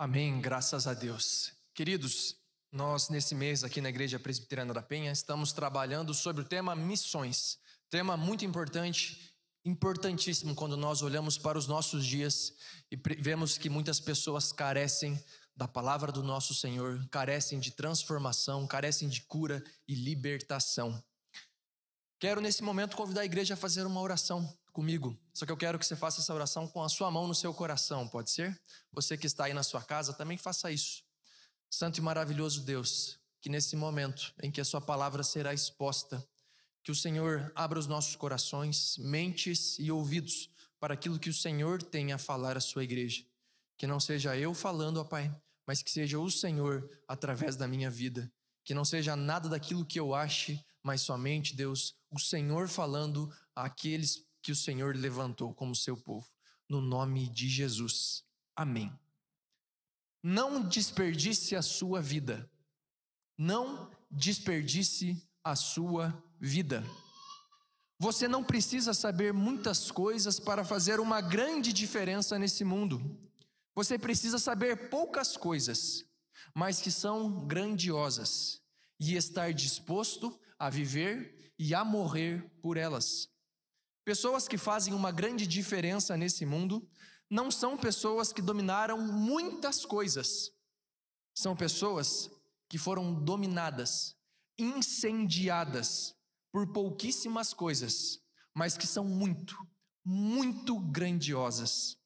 Amém, graças a Deus. Queridos, nós nesse mês aqui na Igreja Presbiteriana da Penha estamos trabalhando sobre o tema missões. Tema muito importante, importantíssimo quando nós olhamos para os nossos dias e vemos que muitas pessoas carecem da palavra do nosso Senhor, carecem de transformação, carecem de cura e libertação. Quero nesse momento convidar a igreja a fazer uma oração comigo. Só que eu quero que você faça essa oração com a sua mão no seu coração, pode ser? Você que está aí na sua casa também faça isso. Santo e maravilhoso Deus, que nesse momento em que a sua palavra será exposta, que o Senhor abra os nossos corações, mentes e ouvidos para aquilo que o Senhor tem a falar à sua igreja. Que não seja eu falando, ó Pai, mas que seja o Senhor através da minha vida. Que não seja nada daquilo que eu ache, mas somente, Deus, o Senhor falando àqueles que o Senhor levantou como seu povo. No nome de Jesus. Amém. Não desperdice a sua vida. Não desperdice a sua vida. Você não precisa saber muitas coisas para fazer uma grande diferença nesse mundo. Você precisa saber poucas coisas, mas que são grandiosas, e estar disposto a viver e a morrer por elas. Pessoas que fazem uma grande diferença nesse mundo não são pessoas que dominaram muitas coisas, são pessoas que foram dominadas, incendiadas por pouquíssimas coisas, mas que são muito, muito grandiosas.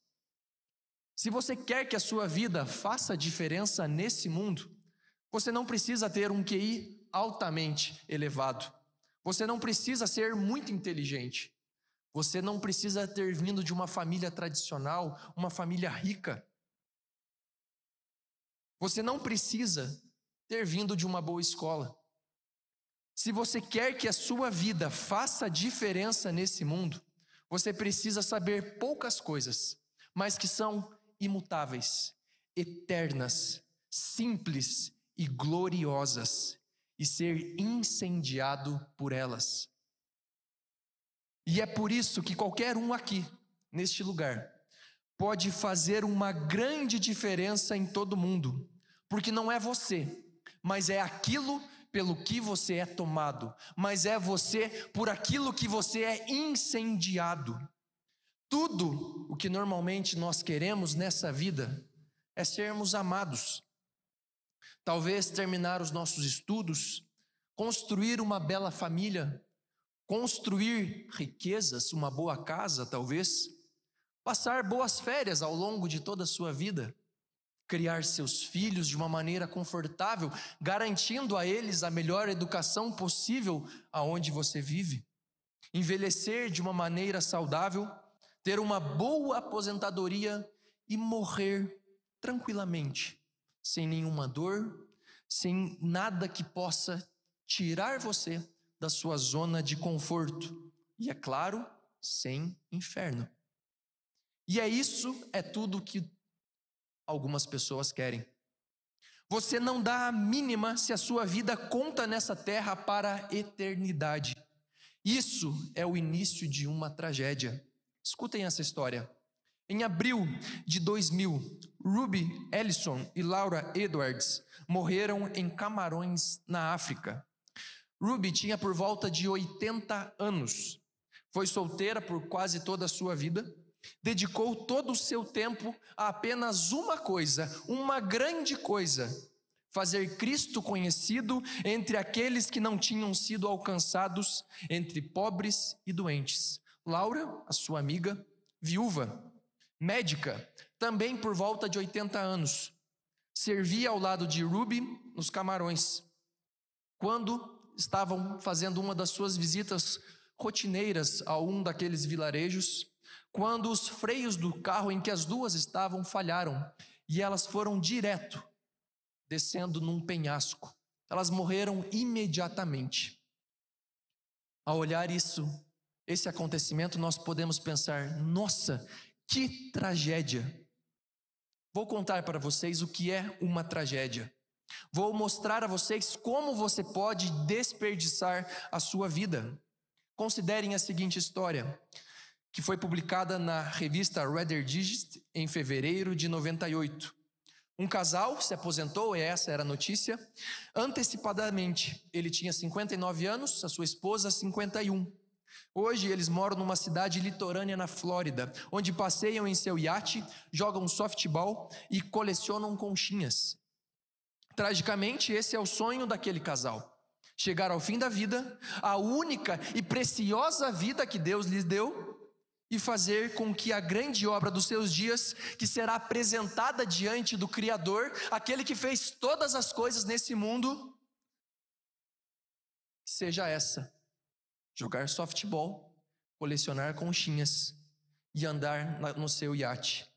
Se você quer que a sua vida faça diferença nesse mundo, você não precisa ter um QI altamente elevado. Você não precisa ser muito inteligente. Você não precisa ter vindo de uma família tradicional, uma família rica. Você não precisa ter vindo de uma boa escola. Se você quer que a sua vida faça diferença nesse mundo, você precisa saber poucas coisas, mas que são imutáveis, eternas, simples e gloriosas e ser incendiado por elas. E é por isso que qualquer um aqui, neste lugar, pode fazer uma grande diferença em todo mundo, porque não é você, mas é aquilo pelo que você é tomado, mas é você por aquilo que você é incendiado. Tudo o que normalmente nós queremos nessa vida é sermos amados, talvez terminar os nossos estudos, construir uma bela família, construir riquezas, uma boa casa, talvez, passar boas férias ao longo de toda a sua vida, criar seus filhos de uma maneira confortável, garantindo a eles a melhor educação possível aonde você vive, envelhecer de uma maneira saudável, ter uma boa aposentadoria e morrer tranquilamente sem nenhuma dor, sem nada que possa tirar você da sua zona de conforto. E é claro, sem inferno. E é isso, é tudo que algumas pessoas querem. Você não dá a mínima se a sua vida conta nessa terra para a eternidade. Isso é o início de uma tragédia. Escutem essa história. Em abril de 2000, Ruby Ellison e Laura Edwards morreram em Camarões, na África. Ruby tinha por volta de 80 anos. Foi solteira por quase toda a sua vida. Dedicou todo o seu tempo a apenas uma coisa, uma grande coisa: fazer Cristo conhecido entre aqueles que não tinham sido alcançados, entre pobres e doentes. Laura, a sua amiga, viúva, médica, também por volta de 80 anos, servia ao lado de Ruby nos Camarões. Quando estavam fazendo uma das suas visitas rotineiras a um daqueles vilarejos, quando os freios do carro em que as duas estavam falharam e elas foram direto descendo num penhasco. Elas morreram imediatamente. Ao olhar isso, esse acontecimento, nós podemos pensar: nossa, que tragédia! Vou contar para vocês o que é uma tragédia. Vou mostrar a vocês como você pode desperdiçar a sua vida. Considerem a seguinte história, que foi publicada na revista Reader Digest em fevereiro de 98. Um casal se aposentou, e essa era a notícia. Antecipadamente, ele tinha 59 anos, a sua esposa 51. Hoje eles moram numa cidade litorânea na Flórida, onde passeiam em seu iate, jogam softball e colecionam conchinhas. Tragicamente, esse é o sonho daquele casal. Chegar ao fim da vida, a única e preciosa vida que Deus lhes deu, e fazer com que a grande obra dos seus dias, que será apresentada diante do Criador, aquele que fez todas as coisas nesse mundo, seja essa: jogar softball, colecionar conchinhas e andar no seu iate.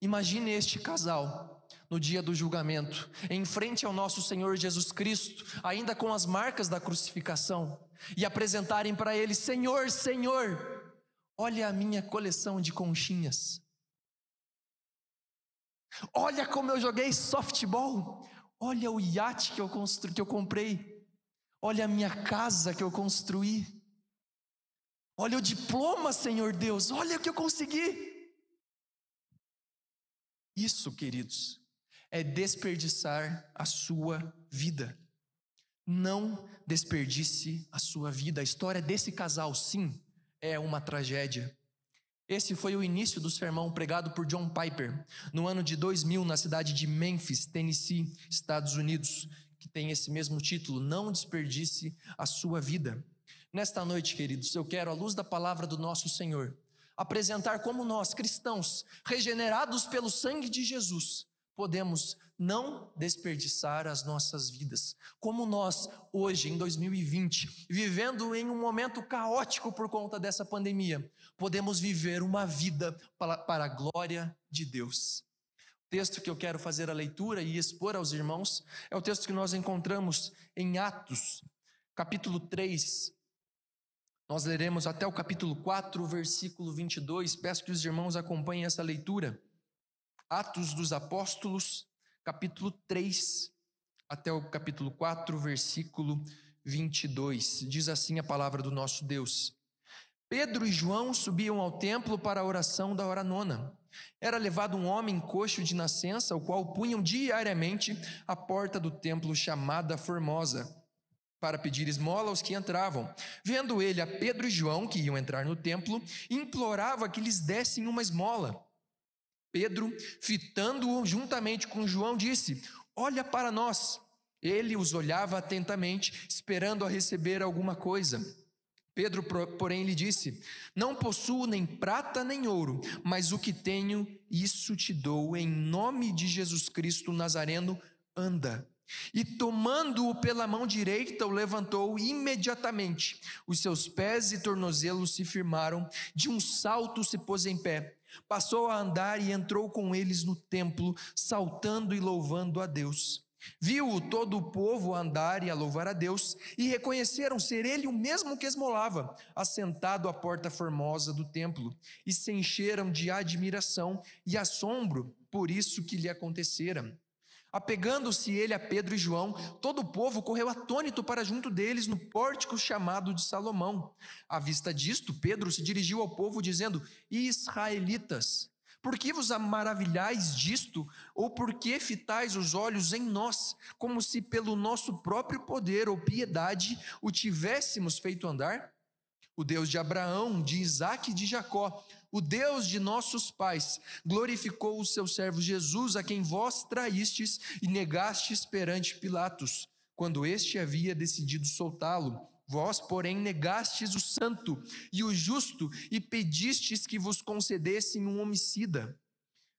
Imagine este casal no dia do julgamento, em frente ao nosso Senhor Jesus Cristo, ainda com as marcas da crucificação, e apresentarem para ele: Senhor, Senhor, Olha a minha coleção de conchinhas. Olha como eu joguei softball. Olha o iate que eu, constru... que eu comprei. Olha a minha casa que eu construí. Olha o diploma, Senhor Deus. Olha o que eu consegui. Isso, queridos, é desperdiçar a sua vida. Não desperdice a sua vida. A história desse casal, sim, é uma tragédia. Esse foi o início do sermão pregado por John Piper no ano de 2000 na cidade de Memphis, Tennessee, Estados Unidos, que tem esse mesmo título: Não desperdice a sua vida. Nesta noite, queridos, eu quero, à luz da palavra do nosso Senhor, apresentar como nós, cristãos, regenerados pelo sangue de Jesus, podemos não desperdiçar as nossas vidas. Como nós, hoje, em 2020, vivendo em um momento caótico por conta dessa pandemia, podemos viver uma vida para, a glória de Deus. O texto que eu quero fazer a leitura e expor aos irmãos é o texto que nós encontramos em Atos, capítulo 3. Nós leremos até o capítulo 4, versículo 22. Peço que os irmãos acompanhem essa leitura. Atos dos Apóstolos, capítulo 3 até o capítulo 4, versículo 22. Diz assim a palavra do nosso Deus. Pedro e João subiam ao templo para a oração da hora nona. Era levado um homem coxo de nascença, o qual punham diariamente à porta do templo chamada Formosa, para pedir esmola aos que entravam. Vendo ele a Pedro e João, que iam entrar no templo, implorava que lhes dessem uma esmola. Pedro, fitando-o juntamente com João, disse: Olha para nós. Ele os olhava atentamente, esperando a receber alguma coisa. Pedro, porém, lhe disse: Não possuo nem prata nem ouro, mas o que tenho, isso te dou. Em nome de Jesus Cristo Nazareno, anda. E tomando-o pela mão direita, o levantou imediatamente. Os seus pés e tornozelos se firmaram, de um salto se pôs em pé. Passou a andar e entrou com eles no templo, saltando e louvando a Deus. Viu todo o povo andar e a louvar a Deus, e reconheceram ser ele o mesmo que esmolava, assentado à porta formosa do templo, e se encheram de admiração e assombro por isso que lhe acontecera. Apegando-se ele a Pedro e João, todo o povo correu atônito para junto deles no pórtico chamado de Salomão. À vista disto, Pedro se dirigiu ao povo, dizendo: Israelitas, por que vos maravilhais disto, ou por que fitais os olhos em nós, como se pelo nosso próprio poder ou piedade o tivéssemos feito andar? O Deus de Abraão, de Isaque e de Jacó, o Deus de nossos pais, glorificou o seu servo Jesus, a quem vós traístes e negastes perante Pilatos, quando este havia decidido soltá-lo. Vós, porém, negastes o santo e o justo e pedistes que vos concedessem um homicida.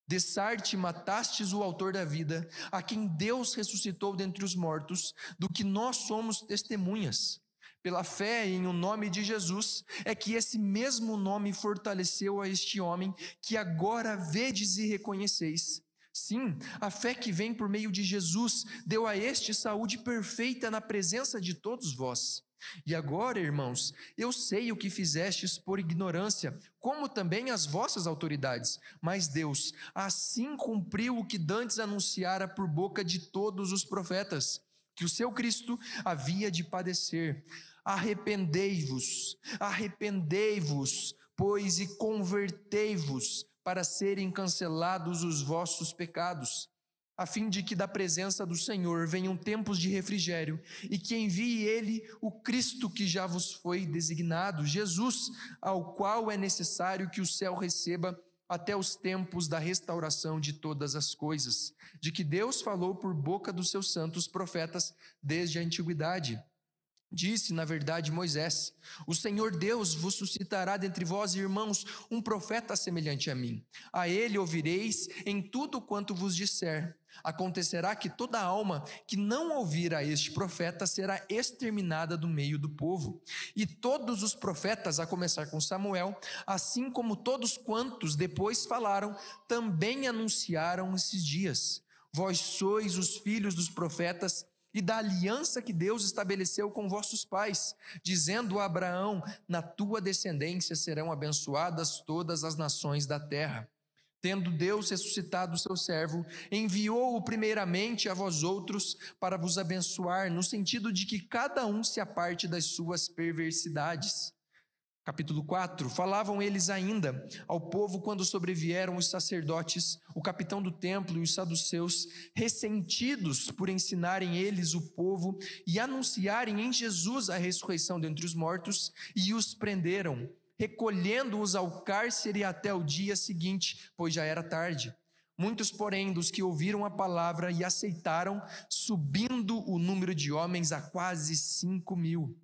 Dessarte matastes o autor da vida, a quem Deus ressuscitou dentre os mortos, do que nós somos testemunhas pela fé em o nome de Jesus, é que esse mesmo nome fortaleceu a este homem que agora vedes e reconheceis. Sim, a fé que vem por meio de Jesus deu a este saúde perfeita na presença de todos vós. E agora, irmãos, eu sei o que fizestes por ignorância, como também as vossas autoridades, mas Deus assim cumpriu o que dantes anunciara por boca de todos os profetas, que o seu Cristo havia de padecer Arrependei-vos, arrependei-vos, pois, e convertei-vos, para serem cancelados os vossos pecados. a fim de que da presença do Senhor venham tempos de refrigério e que envie ele o Cristo que já vos foi designado, Jesus, ao qual é necessário que o céu receba até os tempos da restauração de todas as coisas, de que Deus falou por boca dos seus santos profetas desde a antiguidade Disse, na verdade, Moisés: O Senhor Deus vos suscitará dentre vós, irmãos, um profeta semelhante a mim. A ele ouvireis em tudo quanto vos disser. Acontecerá que toda alma que não ouvir a este profeta será exterminada do meio do povo. E todos os profetas, a começar com Samuel, assim como todos quantos depois falaram, também anunciaram esses dias. Vós sois os filhos dos profetas e da aliança que Deus estabeleceu com vossos pais, dizendo a Abraão: Na tua descendência serão abençoadas todas as nações da terra. Tendo Deus ressuscitado o seu servo, enviou-o primeiramente a vós outros para vos abençoar, no sentido de que cada um se aparte das suas perversidades Capítulo 4: Falavam eles ainda ao povo quando sobrevieram os sacerdotes, o capitão do templo e os saduceus, ressentidos por ensinarem eles o povo e anunciarem em Jesus a ressurreição dentre os mortos, e os prenderam, recolhendo-os ao cárcere até o dia seguinte, pois já era tarde. Muitos, porém, dos que ouviram a palavra e aceitaram, subindo o número de homens a quase cinco mil.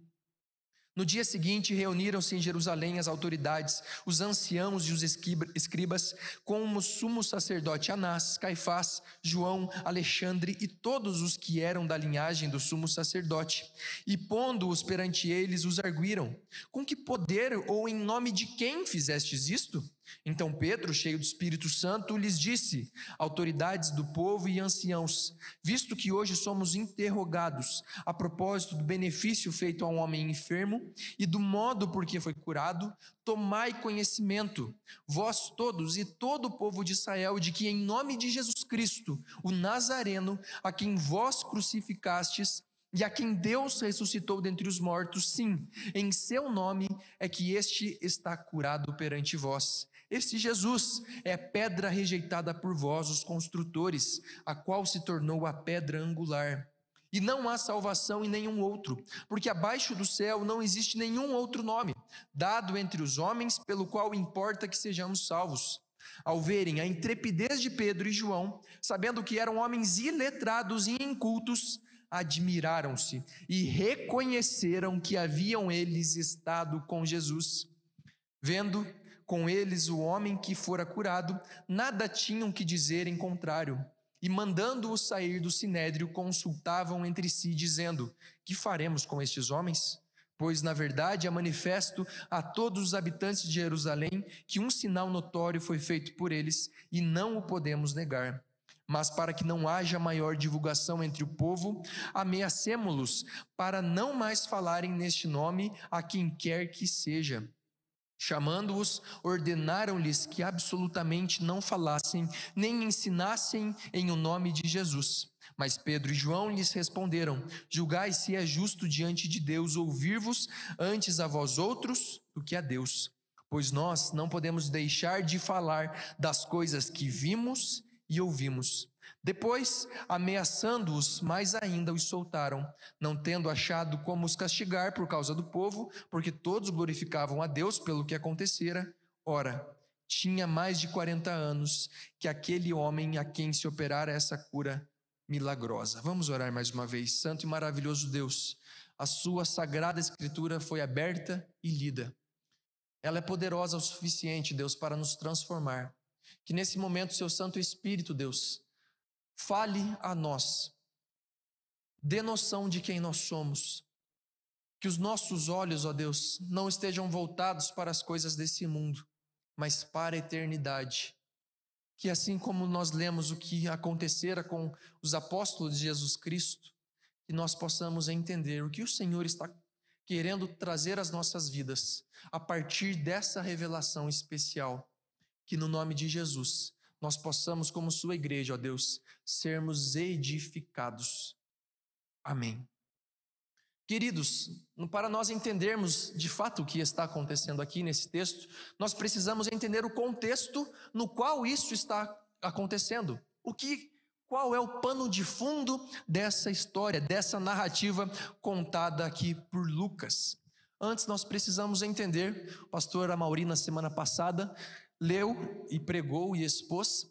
No dia seguinte, reuniram-se em Jerusalém as autoridades, os anciãos e os escribas, como o sumo sacerdote Anás, Caifás, João, Alexandre e todos os que eram da linhagem do sumo sacerdote. E pondo-os perante eles, os arguíram: Com que poder ou em nome de quem fizestes isto? Então Pedro, cheio do Espírito Santo, lhes disse: Autoridades do povo e anciãos, visto que hoje somos interrogados a propósito do benefício feito a um homem enfermo e do modo por que foi curado, tomai conhecimento, vós todos e todo o povo de Israel, de que em nome de Jesus Cristo, o Nazareno, a quem vós crucificastes, e a quem Deus ressuscitou dentre os mortos, sim, em seu nome é que este está curado perante vós. Este Jesus é pedra rejeitada por vós, os construtores, a qual se tornou a pedra angular. E não há salvação em nenhum outro, porque abaixo do céu não existe nenhum outro nome, dado entre os homens, pelo qual importa que sejamos salvos. Ao verem a intrepidez de Pedro e João, sabendo que eram homens iletrados e incultos, admiraram-se e reconheceram que haviam eles estado com Jesus. Vendo com eles o homem que fora curado, nada tinham que dizer em contrário. E mandando-o sair do sinédrio, consultavam entre si, dizendo: Que faremos com estes homens? Pois, na verdade, é manifesto a todos os habitantes de Jerusalém que um sinal notório foi feito por eles e não o podemos negar. Mas para que não haja maior divulgação entre o povo, ameacemo-los para não mais falarem neste nome a quem quer que seja. Chamando-os, ordenaram-lhes que absolutamente não falassem nem ensinassem em o nome de Jesus. Mas Pedro e João lhes responderam: Julgai se é justo diante de Deus ouvir-vos antes a vós outros do que a Deus. Pois nós não podemos deixar de falar das coisas que vimos e ouvimos. Depois, ameaçando-os mais ainda, os soltaram, não tendo achado como os castigar por causa do povo, porque todos glorificavam a Deus pelo que acontecera. Ora, tinha mais de 40 anos que aquele homem a quem se operara essa cura milagrosa. Vamos orar mais uma vez. Santo e maravilhoso Deus, a sua sagrada escritura foi aberta e lida. Ela é poderosa o suficiente, Deus, para nos transformar. Que nesse momento, seu Santo Espírito, Deus, fale a nós, dê noção de quem nós somos, que os nossos olhos, ó Deus, não estejam voltados para as coisas desse mundo, mas para a eternidade. Que assim como nós lemos o que acontecera com os apóstolos de Jesus Cristo, que nós possamos entender o que o Senhor está querendo trazer às nossas vidas a partir dessa revelação especial, que no nome de Jesus nós possamos, como Sua igreja, ó Deus, sermos edificados. Amém. Queridos, para nós entendermos de fato o que está acontecendo aqui nesse texto, nós precisamos entender o contexto no qual isso está acontecendo. O que qual é o pano de fundo dessa história, dessa narrativa contada aqui por Lucas. Antes, nós precisamos entender, o pastor Amauri, na semana passada, leu e pregou e expôs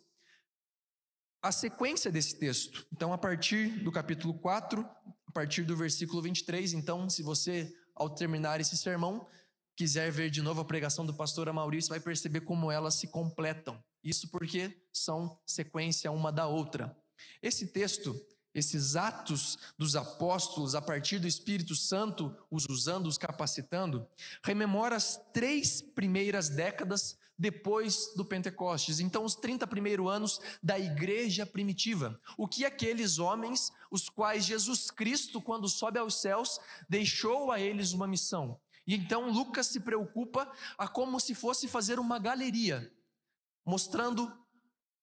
a sequência desse texto. Então, a partir do capítulo 4, a partir do versículo 23, então, se você, ao terminar esse sermão, quiser ver de novo a pregação do pastor Maurício, vai perceber como elas se completam. Isso porque são sequência uma da outra. Esse texto, esses atos dos apóstolos a partir do Espírito Santo, os usando, os capacitando, rememora as três primeiras décadas depois do Pentecostes. Então, os 30 primeiros anos da igreja primitiva. O que aqueles homens, os quais Jesus Cristo, quando sobe aos céus, deixou a eles uma missão. E então Lucas se preocupa a como se fosse fazer uma galeria, mostrando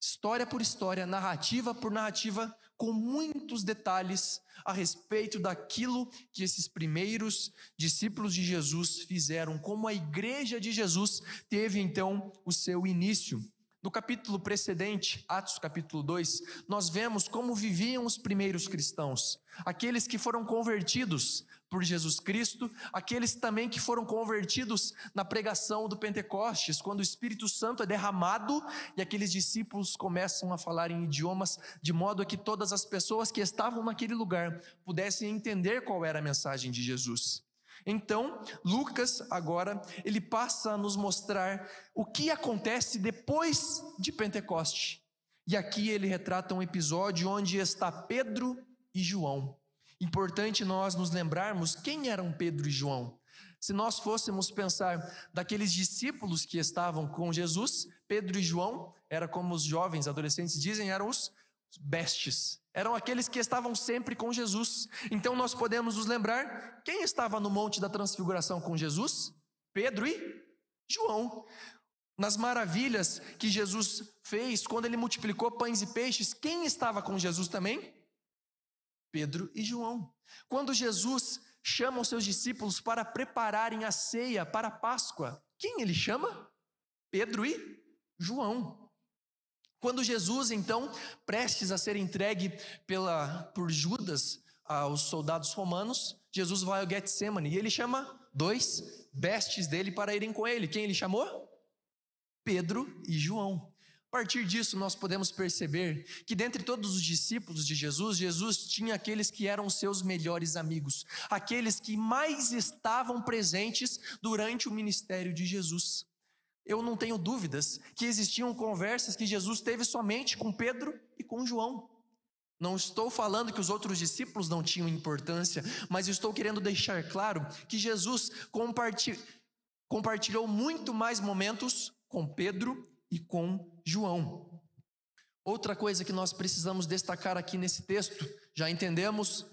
história por história, narrativa por narrativa, com muitos detalhes a respeito daquilo que esses primeiros discípulos de Jesus fizeram, como a igreja de Jesus teve então o seu início. No capítulo precedente, Atos capítulo 2, nós vemos como viviam os primeiros cristãos, aqueles que foram convertidos por Jesus Cristo, aqueles também que foram convertidos na pregação do Pentecostes, quando o Espírito Santo é derramado e aqueles discípulos começam a falar em idiomas, de modo que todas as pessoas que estavam naquele lugar pudessem entender qual era a mensagem de Jesus. Então, Lucas agora, ele passa a nos mostrar o que acontece depois de Pentecoste. E aqui ele retrata um episódio onde está Pedro e João. Importante nós nos lembrarmos quem eram Pedro e João. Se nós fôssemos pensar daqueles discípulos que estavam com Jesus, Pedro e João, era como os jovens adolescentes dizem, eram os bestes. Eram aqueles que estavam sempre com Jesus. Então nós podemos nos lembrar quem estava no Monte da Transfiguração com Jesus? Pedro e João. Nas maravilhas que Jesus fez, quando ele multiplicou pães e peixes, quem estava com Jesus também? Pedro e João. Quando Jesus chama os seus discípulos para prepararem a ceia para a Páscoa, quem ele chama? Pedro e João. Quando Jesus, então, prestes a ser entregue pela, por Judas aos soldados romanos, Jesus vai ao Getsemane e ele chama dois bestes dele para irem com ele. Quem ele chamou? Pedro e João. A partir disso, nós podemos perceber que dentre todos os discípulos de Jesus, Jesus tinha aqueles que eram seus melhores amigos, aqueles que mais estavam presentes durante o ministério de Jesus. Eu não tenho dúvidas que existiam conversas que Jesus teve somente com Pedro e com João. Não estou falando que os outros discípulos não tinham importância, mas estou querendo deixar claro que Jesus compartilhou muito mais momentos com Pedro e com João. Outra coisa que nós precisamos destacar aqui nesse texto, já entendemos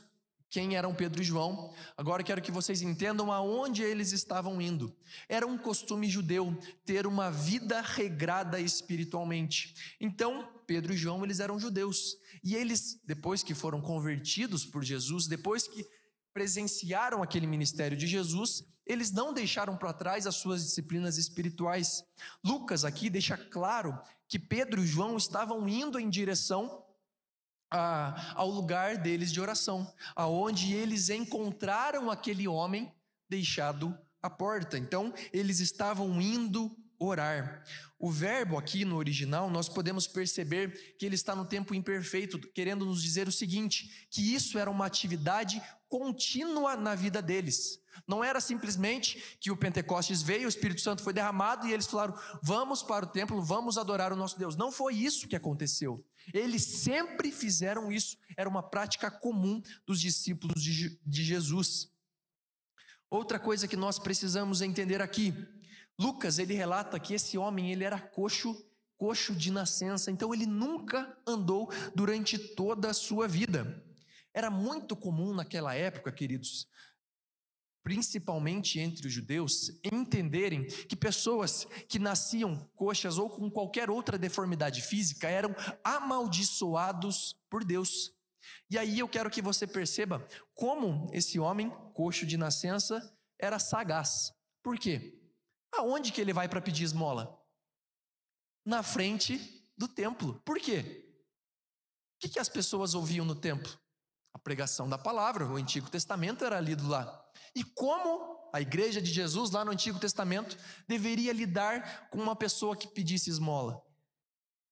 quem eram Pedro e João, agora quero que vocês entendam aonde eles estavam indo. Era um costume judeu ter uma vida regrada espiritualmente. Então, Pedro e João, eles eram judeus, e eles, depois que foram convertidos por Jesus, depois que presenciaram aquele ministério de Jesus, eles não deixaram para trás as suas disciplinas espirituais. Lucas aqui deixa claro que Pedro e João estavam indo em direção a, ao lugar deles de oração, aonde eles encontraram aquele homem deixado à porta. Então, eles estavam indo orar. O verbo aqui no original, nós podemos perceber que ele está no tempo imperfeito, querendo nos dizer o seguinte: que isso era uma atividade contínua na vida deles. Não era simplesmente que o Pentecostes veio, o Espírito Santo foi derramado e eles falaram: vamos para o templo, vamos adorar o nosso Deus. Não foi isso que aconteceu. Eles sempre fizeram isso, era uma prática comum dos discípulos de, Jesus. Outra coisa que nós precisamos entender aqui, Lucas ele relata que esse homem ele era coxo, coxo de nascença, então ele nunca andou durante toda a sua vida. Era muito comum naquela época, queridos, principalmente entre os judeus, entenderem que pessoas que nasciam coxas ou com qualquer outra deformidade física eram amaldiçoados por Deus. E aí eu quero que você perceba como esse homem, coxo de nascença, era sagaz. Por quê? Aonde que ele vai para pedir esmola? Na frente do templo. Por quê? que, que as pessoas ouviam no templo? A pregação da palavra, o Antigo Testamento era lido lá. E como a igreja de Jesus, lá no Antigo Testamento, deveria lidar com uma pessoa que pedisse esmola?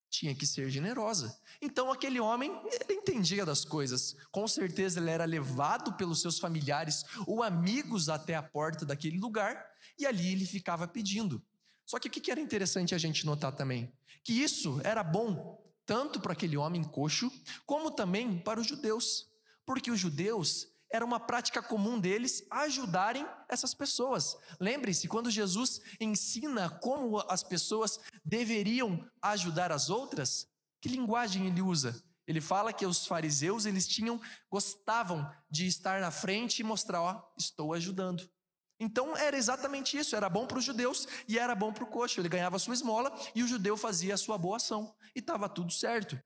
Tinha que ser generosa. Então aquele homem, ele entendia das coisas. Com certeza ele era levado pelos seus familiares ou amigos até a porta daquele lugar e ali ele ficava pedindo. Só que o que era interessante a gente notar também? Que isso era bom tanto para aquele homem coxo, como também para os judeus, porque os judeus era uma prática comum deles ajudarem essas pessoas. Lembre-se, quando Jesus ensina como as pessoas deveriam ajudar as outras, que linguagem ele usa? Ele fala que os fariseus, eles tinham gostavam de estar na frente e mostrar, ó, estou ajudando. Então era exatamente isso, era bom para os judeus e era bom para o coxo. Ele ganhava sua esmola e o judeu fazia a sua boa ação e estava tudo certo.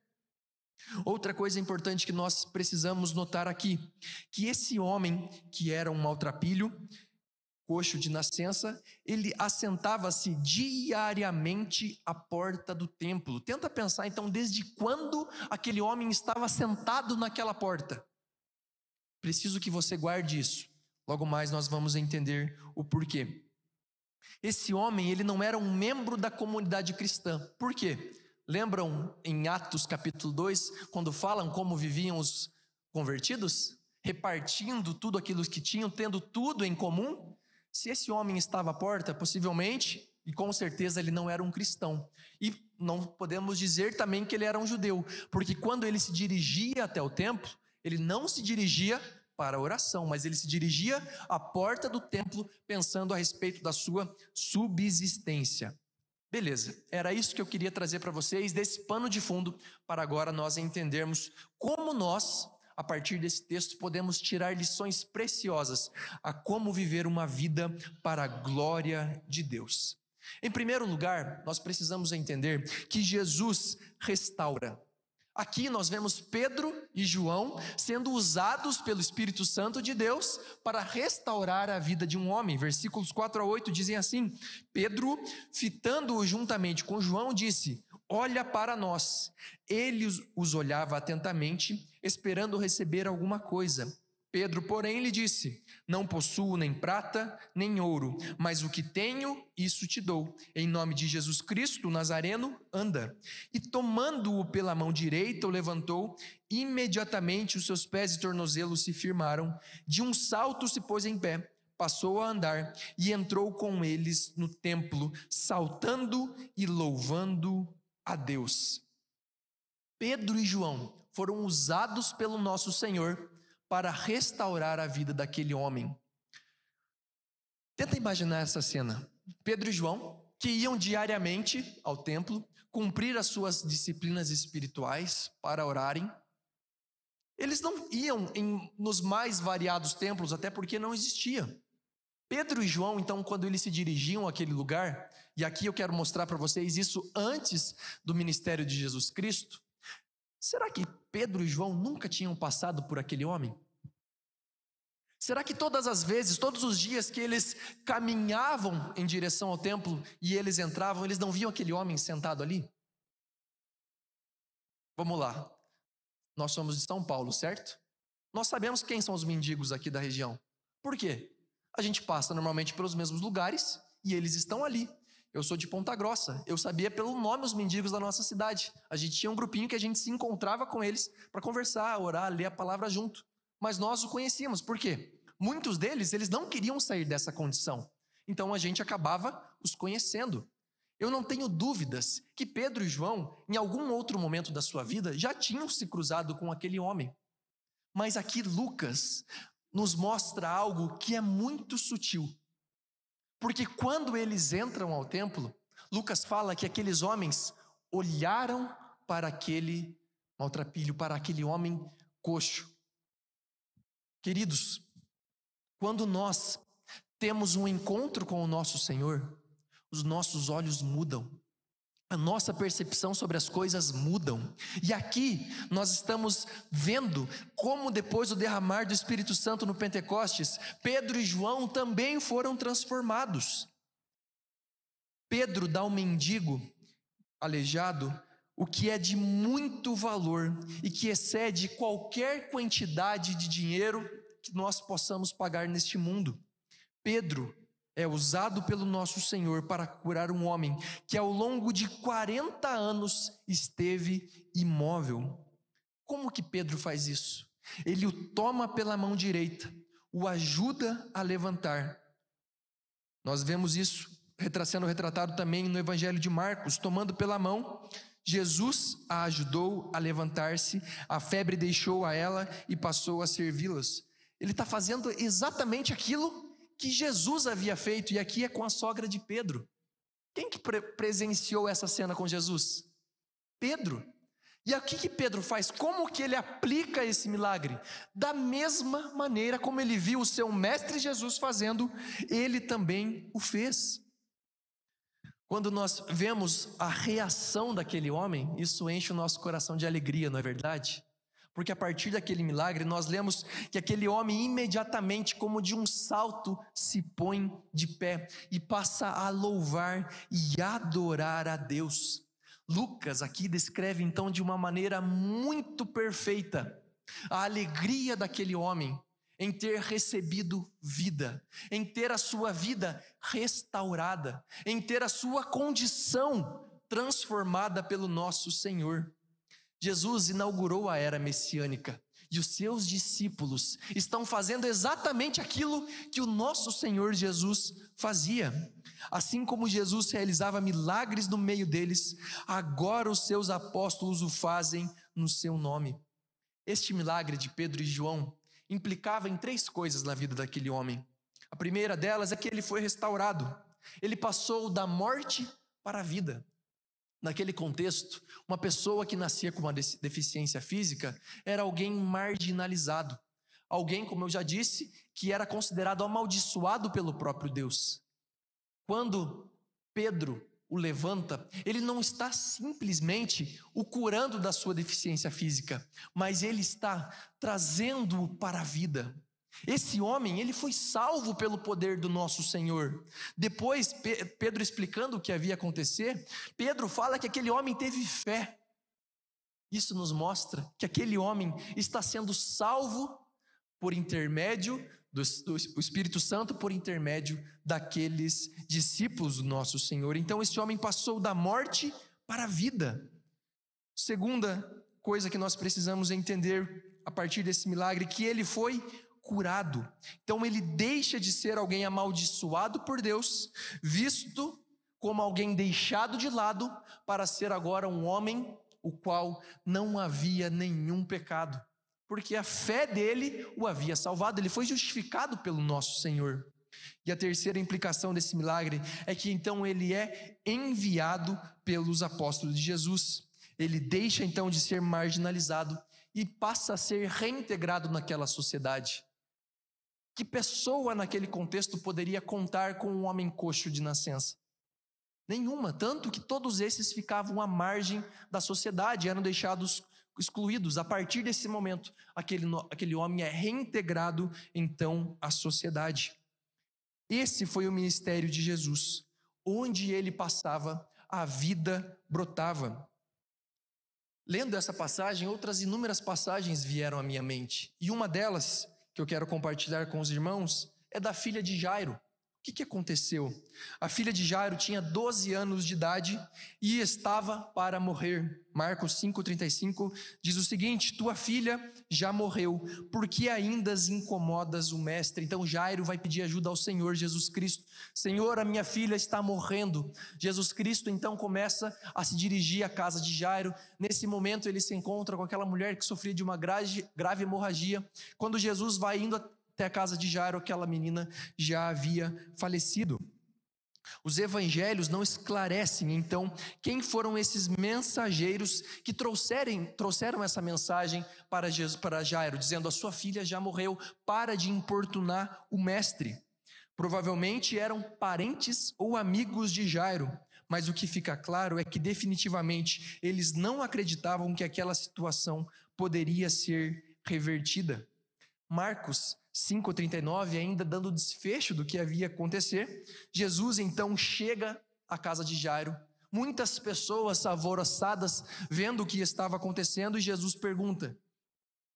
Outra coisa importante que nós precisamos notar aqui, que esse homem que era um maltrapilho, coxo de nascença, ele assentava-se diariamente à porta do templo. Tenta pensar então desde quando aquele homem estava sentado naquela porta. Preciso que você guarde isso. Logo mais nós vamos entender o porquê. Esse homem, ele não era um membro da comunidade cristã. Por quê? Lembram em Atos capítulo 2, quando falam como viviam os convertidos? Repartindo tudo aquilo que tinham, tendo tudo em comum? Se esse homem estava à porta, possivelmente, e com certeza ele não era um cristão. E não podemos dizer também que ele era um judeu, porque quando ele se dirigia até o templo, ele não se dirigia para a oração, mas ele se dirigia à porta do templo pensando a respeito da sua subsistência. Beleza, era isso que eu queria trazer para vocês, desse pano de fundo, para agora nós entendermos como nós, a partir desse texto, podemos tirar lições preciosas a como viver uma vida para a glória de Deus. Em primeiro lugar, nós precisamos entender que Jesus restaura. Aqui nós vemos Pedro e João sendo usados pelo Espírito Santo de Deus para restaurar a vida de um homem. Versículos 4 a 8 dizem assim: Pedro, fitando-o juntamente com João, disse: Olha para nós. Ele os olhava atentamente, esperando receber alguma coisa. Pedro, porém, lhe disse: Não possuo nem prata, nem ouro, mas o que tenho, isso te dou. Em nome de Jesus Cristo, Nazareno, anda. E tomando-o pela mão direita, o levantou, imediatamente os seus pés e tornozelos se firmaram. De um salto se pôs em pé, passou a andar e entrou com eles no templo, saltando e louvando a Deus. Pedro e João foram usados pelo nosso Senhor para restaurar a vida daquele homem. Tenta imaginar essa cena. Pedro e João, que iam diariamente ao templo, cumprir as suas disciplinas espirituais para orarem. Eles não iam em, nos mais variados templos, até porque não existia. Pedro e João, então, quando eles se dirigiam àquele lugar, e aqui eu quero mostrar para vocês isso antes do ministério de Jesus Cristo, Será que Pedro e João nunca tinham passado por aquele homem? Será que todas as vezes, todos os dias que eles caminhavam em direção ao templo e eles entravam, eles não viam aquele homem sentado ali? Vamos lá. Nós somos de São Paulo, certo? Nós sabemos quem são os mendigos aqui da região. Por quê? A gente passa normalmente pelos mesmos lugares e eles estão ali. Eu sou de Ponta Grossa. Eu sabia pelo nome os mendigos da nossa cidade. A gente tinha um grupinho que a gente se encontrava com eles para conversar, orar, ler a palavra junto. Mas nós o conhecíamos. Por quê? Muitos deles, eles não queriam sair dessa condição. Então a gente acabava os conhecendo. Eu não tenho dúvidas que Pedro e João, em algum outro momento da sua vida, já tinham se cruzado com aquele homem. Mas aqui Lucas nos mostra algo que é muito sutil. Porque quando eles entram ao templo, Lucas fala que aqueles homens olharam para aquele maltrapilho, para aquele homem coxo. Queridos, quando nós temos um encontro com o nosso Senhor, os nossos olhos mudam. A nossa percepção sobre as coisas mudam. E aqui nós estamos vendo como depois do derramar do Espírito Santo no Pentecostes, Pedro e João também foram transformados. Pedro dá ao mendigo aleijado o que é de muito valor e que excede qualquer quantidade de dinheiro que nós possamos pagar neste mundo. Pedro é usado pelo nosso Senhor para curar um homem que ao longo de 40 anos esteve imóvel. Como que Pedro faz isso? Ele o toma pela mão direita, o ajuda a levantar. Nós vemos isso sendo retratado também no Evangelho de Marcos, tomando pela mão, Jesus a ajudou a levantar-se, a febre deixou a ela e passou a servi-las. Ele está fazendo exatamente aquilo que Jesus havia feito, e aqui é com a sogra de Pedro. Quem que pre presenciou essa cena com Jesus? Pedro. E aqui que Pedro faz? Como que ele aplica esse milagre? Da mesma maneira como ele viu o seu mestre Jesus fazendo, ele também o fez. Quando nós vemos a reação daquele homem, isso enche o nosso coração de alegria, não é verdade? Porque a partir daquele milagre, nós lemos que aquele homem imediatamente, como de um salto, se põe de pé e passa a louvar e adorar a Deus. Lucas aqui descreve então de uma maneira muito perfeita a alegria daquele homem em ter recebido vida, em ter a sua vida restaurada, em ter a sua condição transformada pelo nosso Senhor. Jesus inaugurou a era messiânica e os seus discípulos estão fazendo exatamente aquilo que o nosso Senhor Jesus fazia. Assim como Jesus realizava milagres no meio deles, agora os seus apóstolos o fazem no seu nome. Este milagre de Pedro e João implicava em três coisas na vida daquele homem. A primeira delas é que ele foi restaurado. Ele passou da morte para a vida. Naquele contexto, uma pessoa que nascia com uma deficiência física era alguém marginalizado. Alguém, como eu já disse, que era considerado amaldiçoado pelo próprio Deus. Quando Pedro o levanta, ele não está simplesmente o curando da sua deficiência física, mas ele está trazendo-o para a vida. Esse homem, ele foi salvo pelo poder do nosso Senhor. Depois, Pedro explicando o que havia acontecer, Pedro fala que aquele homem teve fé. Isso nos mostra que aquele homem está sendo salvo por intermédio do, Espírito Santo, por intermédio daqueles discípulos do nosso Senhor. Então, esse homem passou da morte para a vida. Segunda coisa que nós precisamos entender a partir desse milagre, que ele foi curado. Então ele deixa de ser alguém amaldiçoado por Deus, visto como alguém deixado de lado, para ser agora um homem o qual não havia nenhum pecado, porque a fé dele o havia salvado, ele foi justificado pelo nosso Senhor. E a terceira implicação desse milagre é que então ele é enviado pelos apóstolos de Jesus. Ele deixa então de ser marginalizado e passa a ser reintegrado naquela sociedade. Que pessoa naquele contexto poderia contar com um homem coxo de nascença? Nenhuma, tanto que todos esses ficavam à margem da sociedade, eram deixados excluídos. A partir desse momento, aquele, aquele homem é reintegrado então à sociedade. Esse foi o ministério de Jesus. Onde ele passava, a vida brotava. Lendo essa passagem, outras inúmeras passagens vieram à minha mente. E uma delas que eu quero compartilhar com os irmãos é da filha de Jairo. O que, que aconteceu? A filha de Jairo tinha 12 anos de idade e estava para morrer. Marcos 5,35 diz o seguinte: Tua filha já morreu, porque ainda incomodas o mestre? Então Jairo vai pedir ajuda ao Senhor Jesus Cristo. Senhor, a minha filha está morrendo. Jesus Cristo então começa a se dirigir à casa de Jairo. Nesse momento ele se encontra com aquela mulher que sofria de uma grave, grave hemorragia. Quando Jesus vai indo até a casa de Jairo, aquela menina já havia falecido. Os evangelhos não esclarecem, então, quem foram esses mensageiros que trouxerem, trouxeram essa mensagem para, Jesus, para Jairo, dizendo: A sua filha já morreu, para de importunar o mestre. Provavelmente eram parentes ou amigos de Jairo, mas o que fica claro é que definitivamente eles não acreditavam que aquela situação poderia ser revertida. Marcos 5,39, ainda dando desfecho do que havia acontecer, Jesus então chega à casa de Jairo, Muitas pessoas alvoroçadas vendo o que estava acontecendo e Jesus pergunta: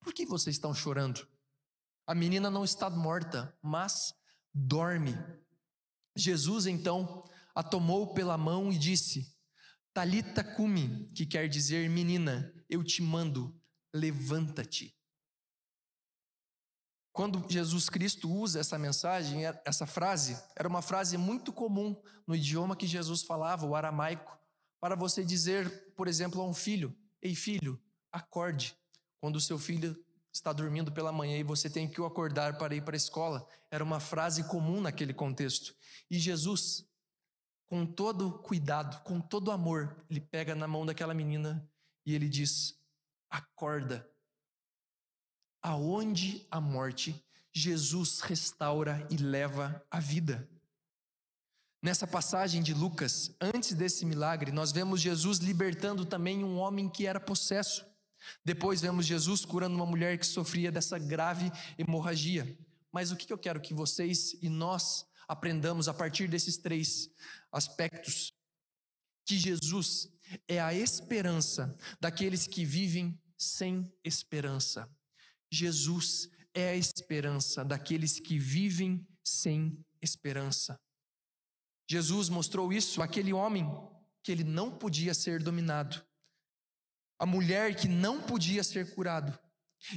Por que vocês estão chorando? A menina não está morta, mas dorme. Jesus então a tomou pela mão e disse: Talita cumi, que quer dizer menina, eu te mando, levanta-te. Quando Jesus Cristo usa essa mensagem, é, essa frase, era uma frase muito comum no idioma que Jesus falava, o aramaico, para você dizer, por exemplo, a um filho: Ei filho, acorde. Quando o seu filho está dormindo pela manhã e você tem que o acordar para ir para a escola. Era uma frase comum naquele contexto. E Jesus, com todo cuidado, com todo amor, ele pega na mão daquela menina e ele diz: Acorda. Aonde a morte, Jesus restaura e leva a vida. Nessa passagem de Lucas, antes desse milagre, nós vemos Jesus libertando também um homem que era possesso. Depois vemos Jesus curando uma mulher que sofria dessa grave hemorragia. Mas o que eu quero que vocês e nós aprendamos a partir desses três aspectos? Que Jesus é a esperança daqueles que vivem sem esperança. Jesus é a esperança daqueles que vivem sem esperança. Jesus mostrou isso àquele homem que ele não podia ser dominado, a mulher que não podia ser curado,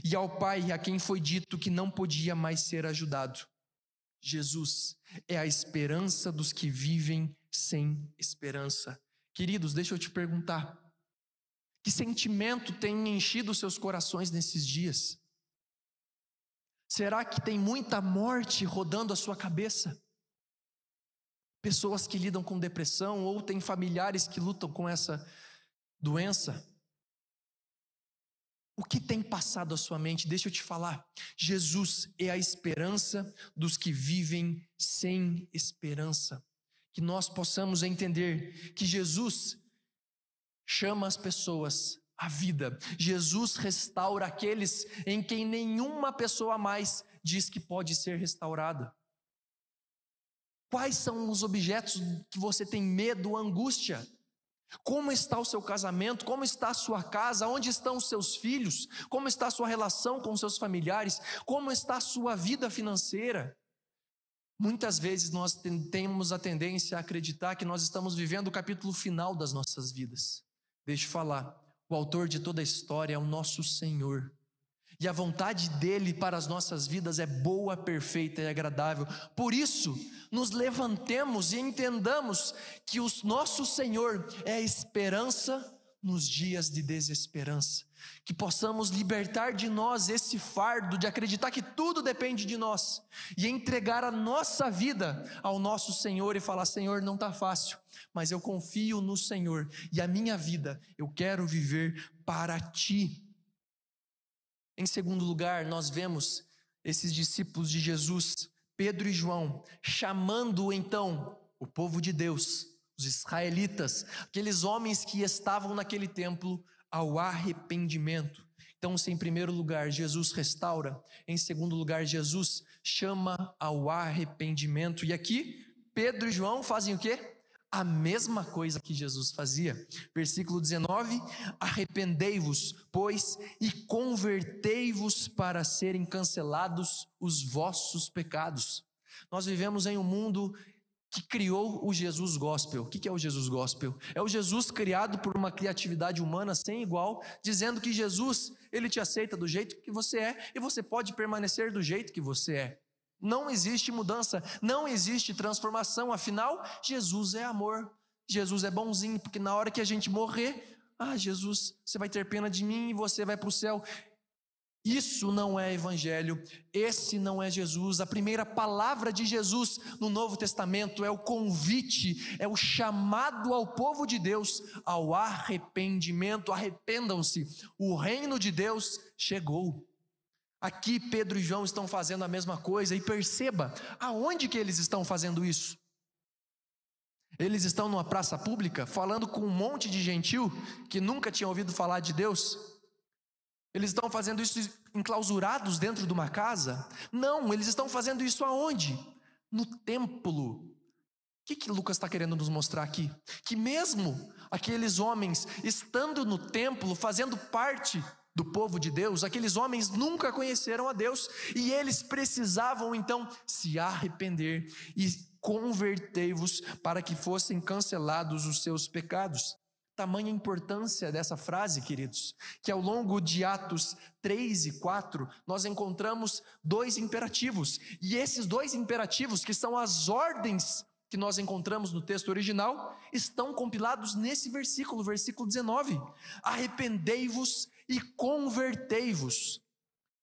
e ao pai a quem foi dito que não podia mais ser ajudado. Jesus é a esperança dos que vivem sem esperança. Queridos, deixa eu te perguntar: que sentimento tem enchido seus corações nesses dias? Será que tem muita morte rodando a sua cabeça? Pessoas que lidam com depressão ou têm familiares que lutam com essa doença? O que tem passado a sua mente? Deixa eu te falar. Jesus é a esperança dos que vivem sem esperança. Que nós possamos entender que Jesus chama as pessoas à vida. Jesus restaura aqueles em quem nenhuma pessoa mais diz que pode ser restaurada. Quais são os objetos que você tem medo, angústia? Como está o seu casamento? Como está a sua casa? Onde estão os seus filhos? Como está a sua relação com seus familiares? Como está a sua vida financeira? Muitas vezes nós temos a tendência a acreditar que nós estamos vivendo o capítulo final das nossas vidas. Deixa eu falar, o autor de toda a história é o nosso Senhor. E a vontade dele para as nossas vidas é boa, perfeita e agradável. Por isso, nos levantemos e entendamos que o nosso Senhor é a esperança nos dias de desesperança. Que possamos libertar de nós esse fardo de acreditar que tudo depende de nós e entregar a nossa vida ao nosso Senhor e falar: Senhor, não está fácil, mas eu confio no Senhor e a minha vida eu quero viver para ti. Em segundo lugar, nós vemos esses discípulos de Jesus, Pedro e João, chamando então o povo de Deus, os israelitas, aqueles homens que estavam naquele templo, ao arrependimento. Então, se em primeiro lugar Jesus restaura, em segundo lugar Jesus chama ao arrependimento. E aqui Pedro e João fazem o quê? a mesma coisa que Jesus fazia. Versículo 19: Arrependei-vos, pois, e convertei-vos para serem cancelados os vossos pecados. Nós vivemos em um mundo que criou o Jesus Gospel. O que é o Jesus Gospel? É o Jesus criado por uma criatividade humana sem igual, dizendo que Jesus, ele te aceita do jeito que você é e você pode permanecer do jeito que você é. Não existe mudança, não existe transformação, afinal, Jesus é amor, Jesus é bonzinho, porque na hora que a gente morrer, ah, Jesus, você vai ter pena de mim e você vai para o céu. Isso não é evangelho, esse não é Jesus. A primeira palavra de Jesus no Novo Testamento é o convite, é o chamado ao povo de Deus ao arrependimento. Arrependam-se, o reino de Deus chegou. Aqui Pedro e João estão fazendo a mesma coisa e perceba aonde que eles estão fazendo isso. Eles estão numa praça pública falando com um monte de gentil que nunca tinha ouvido falar de Deus. Eles estão fazendo isso enclausurados dentro de uma casa? Não, eles estão fazendo isso aonde? No templo, que, que Lucas está querendo nos mostrar aqui? Que mesmo aqueles homens estando no templo, fazendo parte do povo de Deus, aqueles homens nunca conheceram a Deus e eles precisavam então se arrepender e convertei-vos para que fossem cancelados os seus pecados. Tamanha importância dessa frase, queridos, que ao longo de Atos 3 e 4, nós encontramos dois imperativos, e esses dois imperativos, que são as ordens que nós encontramos no texto original, estão compilados nesse versículo, versículo 19: Arrependei-vos e convertei-vos.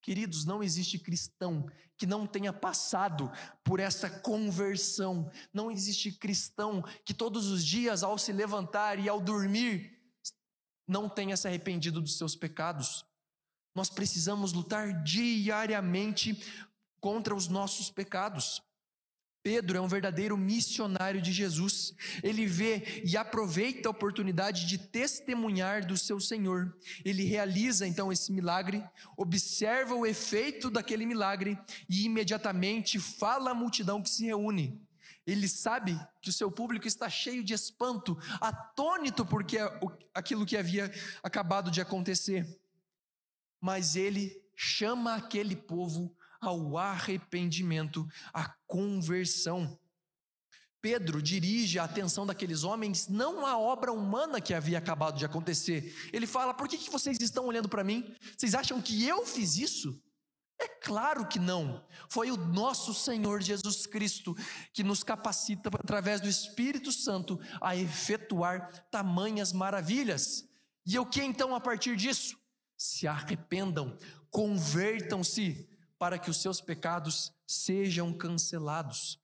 Queridos, não existe cristão que não tenha passado por essa conversão. Não existe cristão que todos os dias, ao se levantar e ao dormir, não tenha se arrependido dos seus pecados. Nós precisamos lutar diariamente contra os nossos pecados. Pedro é um verdadeiro missionário de Jesus. Ele vê e aproveita a oportunidade de testemunhar do seu Senhor. Ele realiza então esse milagre, observa o efeito daquele milagre e imediatamente fala à multidão que se reúne. Ele sabe que o seu público está cheio de espanto, atônito porque aquilo que havia acabado de acontecer. Mas ele chama aquele povo ao arrependimento, à conversão. Pedro dirige a atenção daqueles homens não à obra humana que havia acabado de acontecer. Ele fala: por que, que vocês estão olhando para mim? Vocês acham que eu fiz isso? É claro que não. Foi o nosso Senhor Jesus Cristo que nos capacita, através do Espírito Santo, a efetuar tamanhas maravilhas. E o que então a partir disso? Se arrependam, convertam-se, para que os seus pecados sejam cancelados.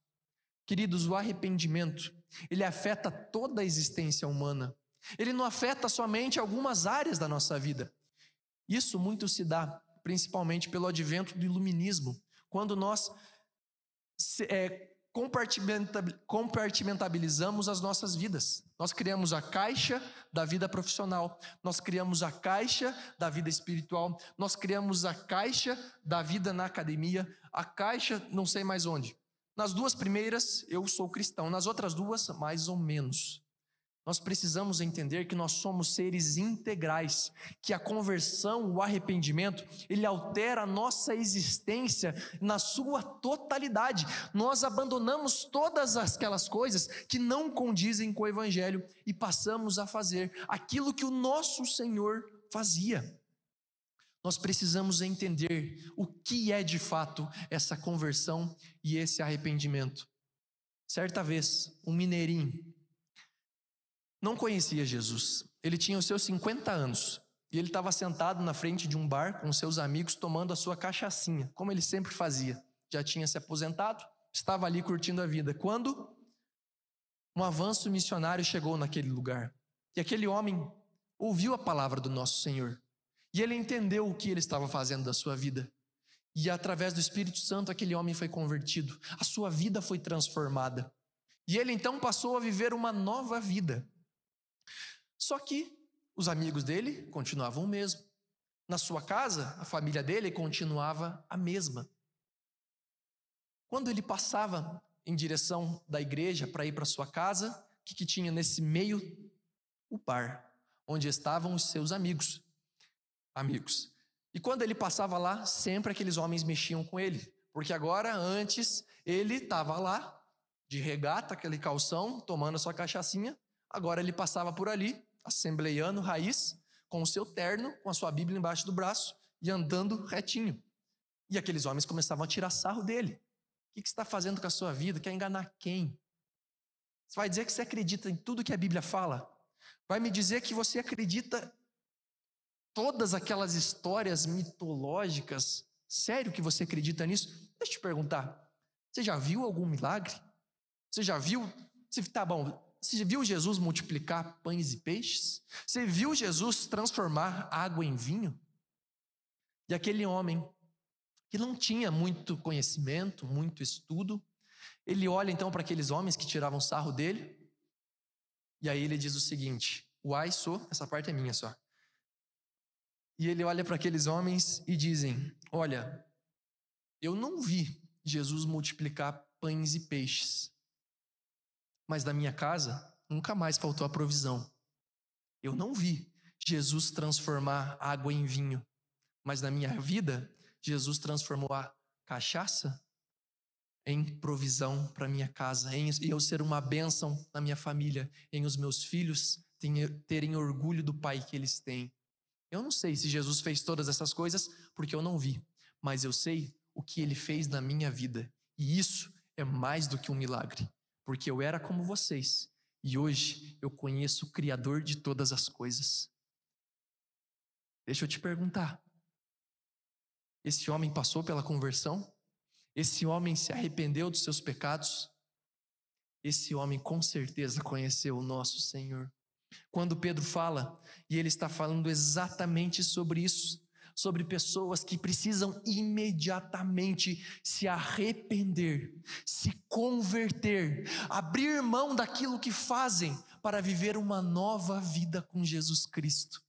Queridos, o arrependimento, ele afeta toda a existência humana. Ele não afeta somente algumas áreas da nossa vida. Isso muito se dá principalmente pelo advento do iluminismo, quando nós é, compartimentabilizamos as nossas vidas. Nós criamos a caixa da vida profissional, nós criamos a caixa da vida espiritual, nós criamos a caixa da vida na academia, a caixa não sei mais onde. Nas duas primeiras, eu sou cristão, nas outras duas, mais ou menos. Nós precisamos entender que nós somos seres integrais, que a conversão, o arrependimento, ele altera a nossa existência na sua totalidade. Nós abandonamos todas aquelas coisas que não condizem com o evangelho e passamos a fazer aquilo que o nosso Senhor fazia. Nós precisamos entender o que é de fato essa conversão e esse arrependimento. Certa vez, um mineirinho não conhecia Jesus. Ele tinha os seus 50 anos e ele estava sentado na frente de um bar com seus amigos tomando a sua cachaçinha, como ele sempre fazia. Já tinha se aposentado, estava ali curtindo a vida. Quando um avanço missionário chegou naquele lugar e aquele homem ouviu a palavra do nosso Senhor e ele entendeu o que ele estava fazendo da sua vida. E através do Espírito Santo, aquele homem foi convertido, a sua vida foi transformada. E ele então passou a viver uma nova vida. Só que os amigos dele continuavam o mesmo. Na sua casa, a família dele continuava a mesma. Quando ele passava em direção da igreja para ir para sua casa, o que, que tinha nesse meio? O bar, onde estavam os seus amigos. Amigos. E quando ele passava lá, sempre aqueles homens mexiam com ele, porque agora, antes, ele estava lá, de regata, aquele calção, tomando a sua cachaçinha, agora ele passava por ali, assembleiano raiz, com o seu terno, com a sua Bíblia embaixo do braço e andando retinho. E aqueles homens começavam a tirar sarro dele. O que você está fazendo com a sua vida? Quer enganar quem? Você vai dizer que você acredita em tudo que a Bíblia fala? Vai me dizer que você acredita todas aquelas histórias mitológicas? Sério que você acredita nisso? Deixa eu te perguntar. Você já viu algum milagre? Você já viu? Tá bom, você viu Jesus multiplicar pães e peixes? Você viu Jesus transformar água em vinho? E aquele homem, que não tinha muito conhecimento, muito estudo, ele olha então para aqueles homens que tiravam sarro dele, e aí ele diz o seguinte: Uai, sou, essa parte é minha só. E ele olha para aqueles homens e dizem: Olha, eu não vi Jesus multiplicar pães e peixes. Mas na minha casa nunca mais faltou a provisão. Eu não vi Jesus transformar água em vinho, mas na minha vida, Jesus transformou a cachaça em provisão para minha casa, em eu ser uma bênção na minha família, em os meus filhos terem orgulho do pai que eles têm. Eu não sei se Jesus fez todas essas coisas porque eu não vi, mas eu sei o que ele fez na minha vida, e isso é mais do que um milagre porque eu era como vocês e hoje eu conheço o Criador de todas as coisas. Deixa eu te perguntar: esse homem passou pela conversão? Esse homem se arrependeu dos seus pecados? Esse homem com certeza conheceu o nosso Senhor. Quando Pedro fala, e ele está falando exatamente sobre isso, sobre pessoas que precisam imediatamente se arrepender, se converter, abrir mão daquilo que fazem para viver uma nova vida com Jesus Cristo.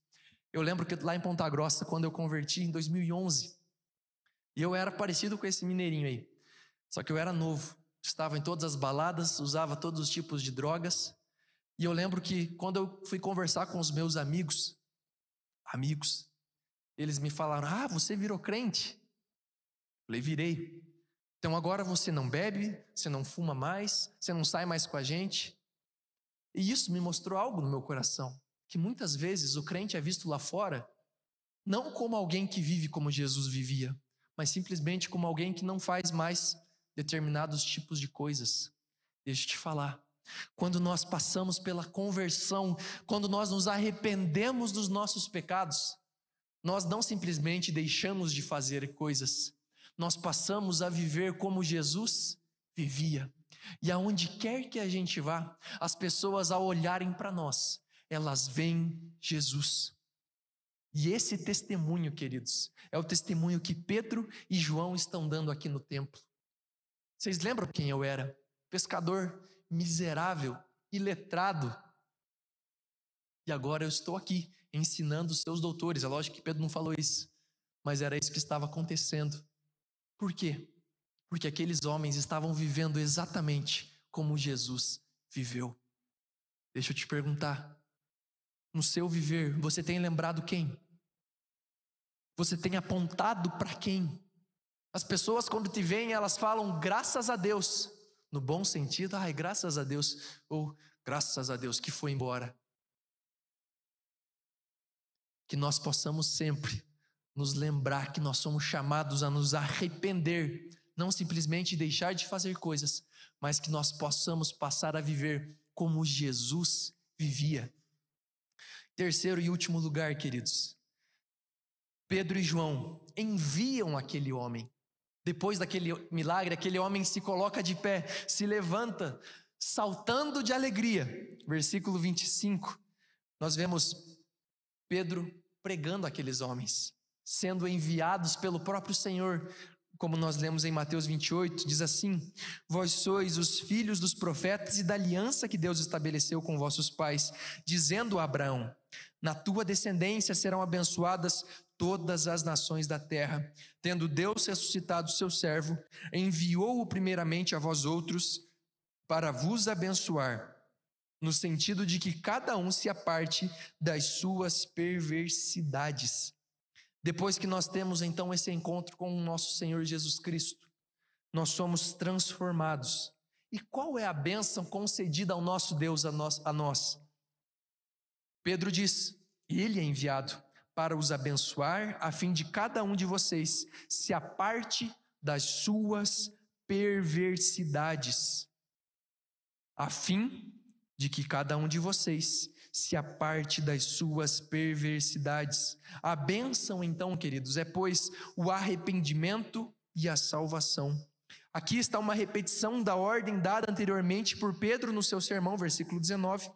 Eu lembro que lá em Ponta Grossa, quando eu converti em 2011, e eu era parecido com esse mineirinho aí, só que eu era novo, estava em todas as baladas, usava todos os tipos de drogas, e eu lembro que quando eu fui conversar com os meus amigos, amigos, eles me falaram: Ah, você virou crente? Falei: Virei. Então agora você não bebe, você não fuma mais, você não sai mais com a gente. E isso me mostrou algo no meu coração: que muitas vezes o crente é visto lá fora não como alguém que vive como Jesus vivia, mas simplesmente como alguém que não faz mais determinados tipos de coisas. Deixa eu te falar. Quando nós passamos pela conversão, quando nós nos arrependemos dos nossos pecados, nós não simplesmente deixamos de fazer coisas, nós passamos a viver como Jesus vivia. E aonde quer que a gente vá, as pessoas ao olharem para nós, elas veem Jesus. E esse testemunho, queridos, é o testemunho que Pedro e João estão dando aqui no templo. Vocês lembram quem eu era? Pescador miserável, iletrado. E agora eu estou aqui ensinando os seus doutores. É lógico que Pedro não falou isso, mas era isso que estava acontecendo. Por quê? Porque aqueles homens estavam vivendo exatamente como Jesus viveu. Deixa eu te perguntar: no seu viver, você tem lembrado quem? Você tem apontado para quem? As pessoas, quando te veem, elas falam graças a Deus, no bom sentido, ai, graças a Deus, ou graças a Deus que foi embora que nós possamos sempre nos lembrar que nós somos chamados a nos arrepender, não simplesmente deixar de fazer coisas, mas que nós possamos passar a viver como Jesus vivia. Terceiro e último lugar, queridos. Pedro e João enviam aquele homem. Depois daquele milagre, aquele homem se coloca de pé, se levanta, saltando de alegria. Versículo 25. Nós vemos Pedro pregando aqueles homens, sendo enviados pelo próprio Senhor, como nós lemos em Mateus 28, diz assim: Vós sois os filhos dos profetas e da aliança que Deus estabeleceu com vossos pais, dizendo a Abraão: Na tua descendência serão abençoadas todas as nações da terra. Tendo Deus ressuscitado seu servo, enviou-o primeiramente a vós outros para vos abençoar no sentido de que cada um se aparte das suas perversidades. Depois que nós temos então esse encontro com o nosso Senhor Jesus Cristo, nós somos transformados. E qual é a bênção concedida ao nosso Deus a nós? A nós? Pedro diz: Ele é enviado para os abençoar, a fim de cada um de vocês se aparte das suas perversidades, a fim de que cada um de vocês se aparte das suas perversidades. A bênção, então, queridos, é pois o arrependimento e a salvação. Aqui está uma repetição da ordem dada anteriormente por Pedro no seu sermão, versículo 19,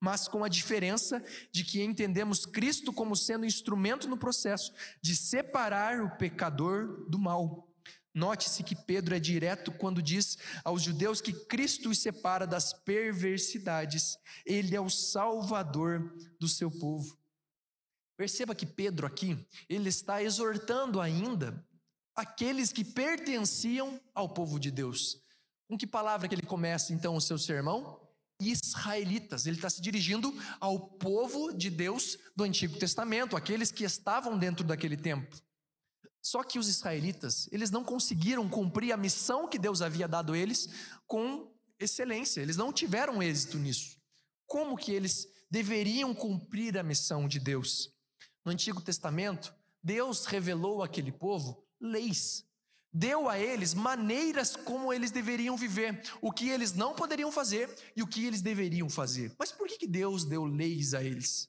mas com a diferença de que entendemos Cristo como sendo instrumento no processo de separar o pecador do mal. Note-se que Pedro é direto quando diz aos judeus que Cristo os separa das perversidades, ele é o salvador do seu povo. Perceba que Pedro aqui, ele está exortando ainda aqueles que pertenciam ao povo de Deus. Com que palavra que ele começa então o seu sermão? israelitas. Ele está se dirigindo ao povo de Deus do Antigo Testamento, aqueles que estavam dentro daquele templo. Só que os israelitas, eles não conseguiram cumprir a missão que Deus havia dado eles com excelência. Eles não tiveram êxito nisso. Como que eles deveriam cumprir a missão de Deus? No Antigo Testamento, Deus revelou àquele povo leis. Deu a eles maneiras como eles deveriam viver, o que eles não poderiam fazer e o que eles deveriam fazer. Mas por que Deus deu leis a eles?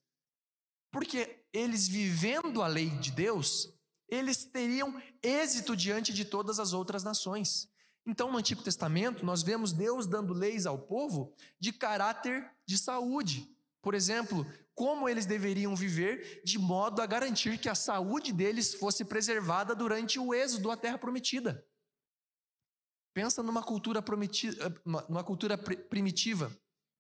Porque eles vivendo a lei de Deus, eles teriam êxito diante de todas as outras nações. Então, no Antigo Testamento, nós vemos Deus dando leis ao povo de caráter de saúde. Por exemplo, como eles deveriam viver de modo a garantir que a saúde deles fosse preservada durante o êxodo à terra prometida. Pensa numa cultura, prometida, numa cultura primitiva.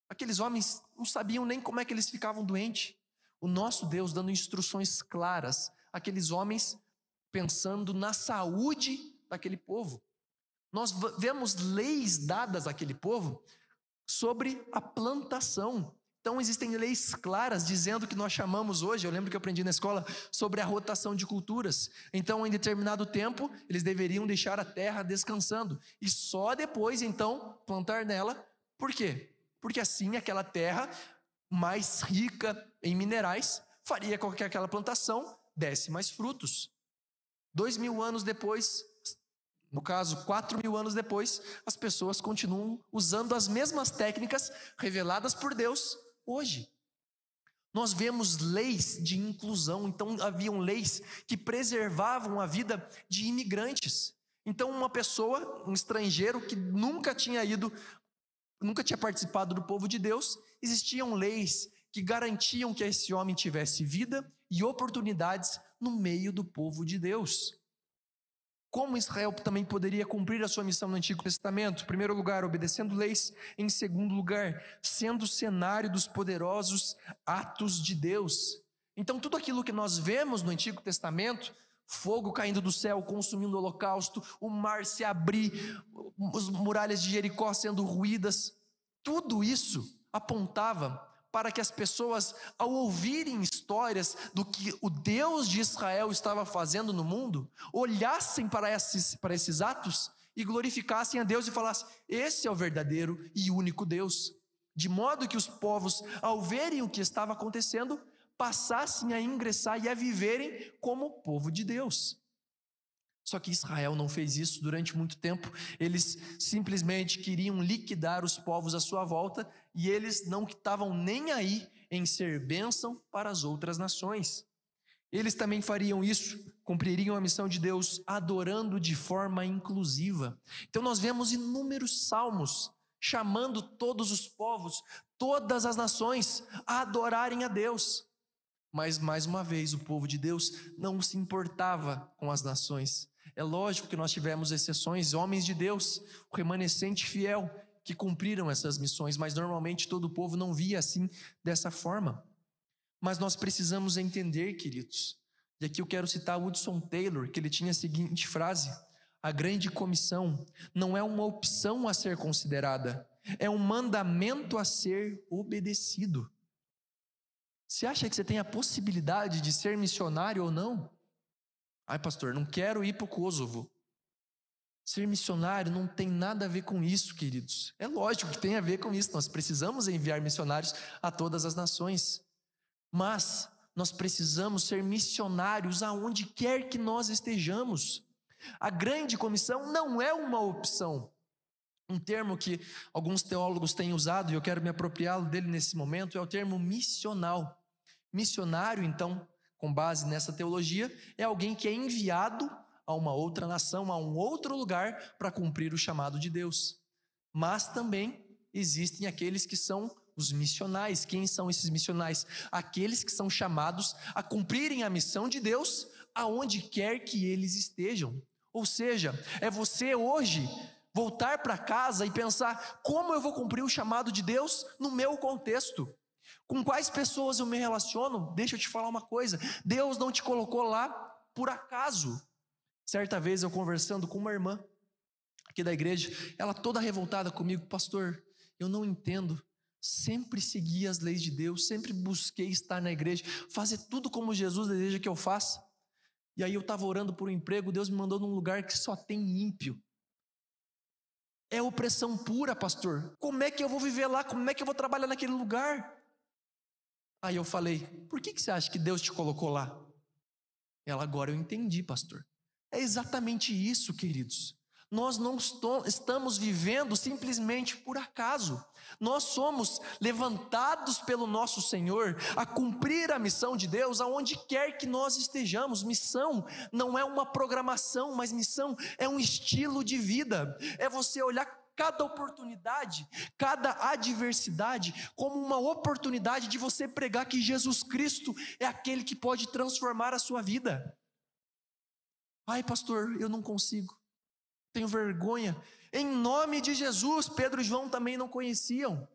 Aqueles homens não sabiam nem como é que eles ficavam doentes. O nosso Deus dando instruções claras àqueles homens pensando na saúde daquele povo. Nós vemos leis dadas àquele povo sobre a plantação. Então existem leis claras dizendo que nós chamamos hoje, eu lembro que eu aprendi na escola sobre a rotação de culturas. Então, em determinado tempo, eles deveriam deixar a terra descansando e só depois então plantar nela. Por quê? Porque assim aquela terra mais rica em minerais faria com que aquela plantação desse mais frutos. Dois mil anos depois, no caso, quatro mil anos depois, as pessoas continuam usando as mesmas técnicas reveladas por Deus hoje. Nós vemos leis de inclusão, então haviam leis que preservavam a vida de imigrantes. Então, uma pessoa, um estrangeiro que nunca tinha ido, nunca tinha participado do povo de Deus, existiam leis que garantiam que esse homem tivesse vida e oportunidades no meio do povo de Deus. Como Israel também poderia cumprir a sua missão no Antigo Testamento? Em primeiro lugar, obedecendo leis. Em segundo lugar, sendo cenário dos poderosos atos de Deus. Então, tudo aquilo que nós vemos no Antigo Testamento, fogo caindo do céu, consumindo o holocausto, o mar se abrir, as muralhas de Jericó sendo ruídas, tudo isso apontava para que as pessoas, ao ouvirem histórias do que o Deus de Israel estava fazendo no mundo, olhassem para esses, para esses atos e glorificassem a Deus e falassem: esse é o verdadeiro e único Deus. De modo que os povos, ao verem o que estava acontecendo, passassem a ingressar e a viverem como povo de Deus. Só que Israel não fez isso durante muito tempo. Eles simplesmente queriam liquidar os povos à sua volta e eles não estavam nem aí em ser bênção para as outras nações. Eles também fariam isso, cumpririam a missão de Deus adorando de forma inclusiva. Então nós vemos inúmeros salmos chamando todos os povos, todas as nações a adorarem a Deus. Mas mais uma vez o povo de Deus não se importava com as nações. É lógico que nós tivemos exceções, homens de Deus, o remanescente fiel, que cumpriram essas missões, mas normalmente todo o povo não via assim, dessa forma. Mas nós precisamos entender, queridos, e aqui eu quero citar Woodson Taylor, que ele tinha a seguinte frase: A grande comissão não é uma opção a ser considerada, é um mandamento a ser obedecido. Você acha que você tem a possibilidade de ser missionário ou não? Ai, pastor, não quero ir para o Kosovo. Ser missionário não tem nada a ver com isso, queridos. É lógico que tem a ver com isso. Nós precisamos enviar missionários a todas as nações. Mas nós precisamos ser missionários aonde quer que nós estejamos. A grande comissão não é uma opção. Um termo que alguns teólogos têm usado e eu quero me apropriá-lo dele nesse momento é o termo missional. Missionário, então, com base nessa teologia, é alguém que é enviado a uma outra nação, a um outro lugar para cumprir o chamado de Deus. Mas também existem aqueles que são os missionais. Quem são esses missionais? Aqueles que são chamados a cumprirem a missão de Deus aonde quer que eles estejam. Ou seja, é você hoje voltar para casa e pensar como eu vou cumprir o chamado de Deus no meu contexto. Com quais pessoas eu me relaciono? Deixa eu te falar uma coisa: Deus não te colocou lá por acaso. Certa vez eu conversando com uma irmã aqui da igreja, ela toda revoltada comigo, pastor, eu não entendo. sempre segui as leis de Deus, sempre busquei estar na igreja, fazer tudo como Jesus deseja que eu faça. E aí eu estava orando por um emprego, Deus me mandou num lugar que só tem ímpio. É opressão pura, pastor. Como é que eu vou viver lá? Como é que eu vou trabalhar naquele lugar? Aí eu falei: por que, que você acha que Deus te colocou lá? Ela, agora eu entendi, pastor. É exatamente isso, queridos. Nós não estamos vivendo simplesmente por acaso. Nós somos levantados pelo nosso Senhor a cumprir a missão de Deus aonde quer que nós estejamos. Missão não é uma programação, mas missão é um estilo de vida. É você olhar cada oportunidade, cada adversidade, como uma oportunidade de você pregar que Jesus Cristo é aquele que pode transformar a sua vida. Ai, pastor, eu não consigo tenho vergonha. Em nome de Jesus, Pedro e João também não conheciam.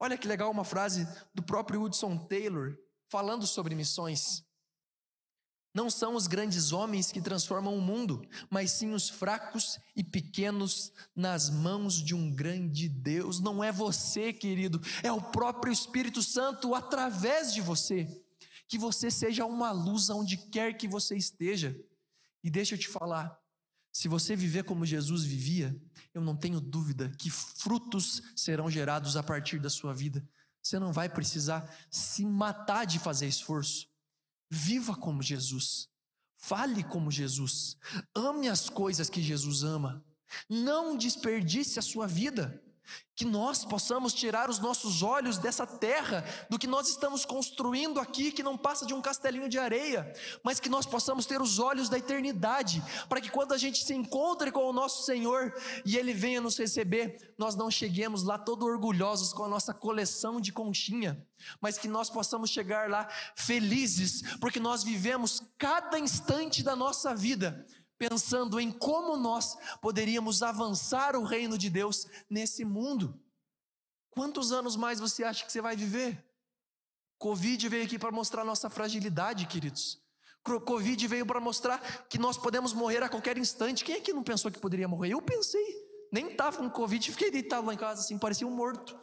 Olha que legal uma frase do próprio Hudson Taylor, falando sobre missões. Não são os grandes homens que transformam o mundo, mas sim os fracos e pequenos nas mãos de um grande Deus. Não é você, querido, é o próprio Espírito Santo através de você. Que você seja uma luz aonde quer que você esteja. E deixa eu te falar, se você viver como Jesus vivia, eu não tenho dúvida que frutos serão gerados a partir da sua vida. Você não vai precisar se matar de fazer esforço. Viva como Jesus. Fale como Jesus. Ame as coisas que Jesus ama. Não desperdice a sua vida que nós possamos tirar os nossos olhos dessa terra, do que nós estamos construindo aqui, que não passa de um castelinho de areia, mas que nós possamos ter os olhos da eternidade, para que quando a gente se encontre com o nosso Senhor e Ele venha nos receber, nós não cheguemos lá todo orgulhosos com a nossa coleção de conchinha, mas que nós possamos chegar lá felizes, porque nós vivemos cada instante da nossa vida pensando em como nós poderíamos avançar o reino de Deus nesse mundo. Quantos anos mais você acha que você vai viver? Covid veio aqui para mostrar nossa fragilidade, queridos. Covid veio para mostrar que nós podemos morrer a qualquer instante. Quem aqui não pensou que poderia morrer? Eu pensei. Nem estava com Covid, fiquei deitado lá em casa assim, parecia um morto.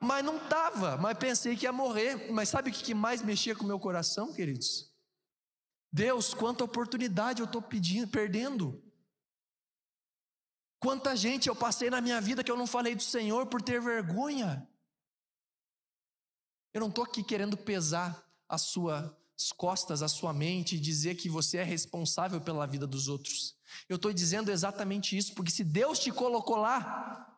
Mas não estava, mas pensei que ia morrer. Mas sabe o que mais mexia com o meu coração, queridos? Deus, quanta oportunidade eu estou perdendo. Quanta gente eu passei na minha vida que eu não falei do Senhor por ter vergonha. Eu não estou aqui querendo pesar as suas costas, a sua mente e dizer que você é responsável pela vida dos outros. Eu estou dizendo exatamente isso, porque se Deus te colocou lá,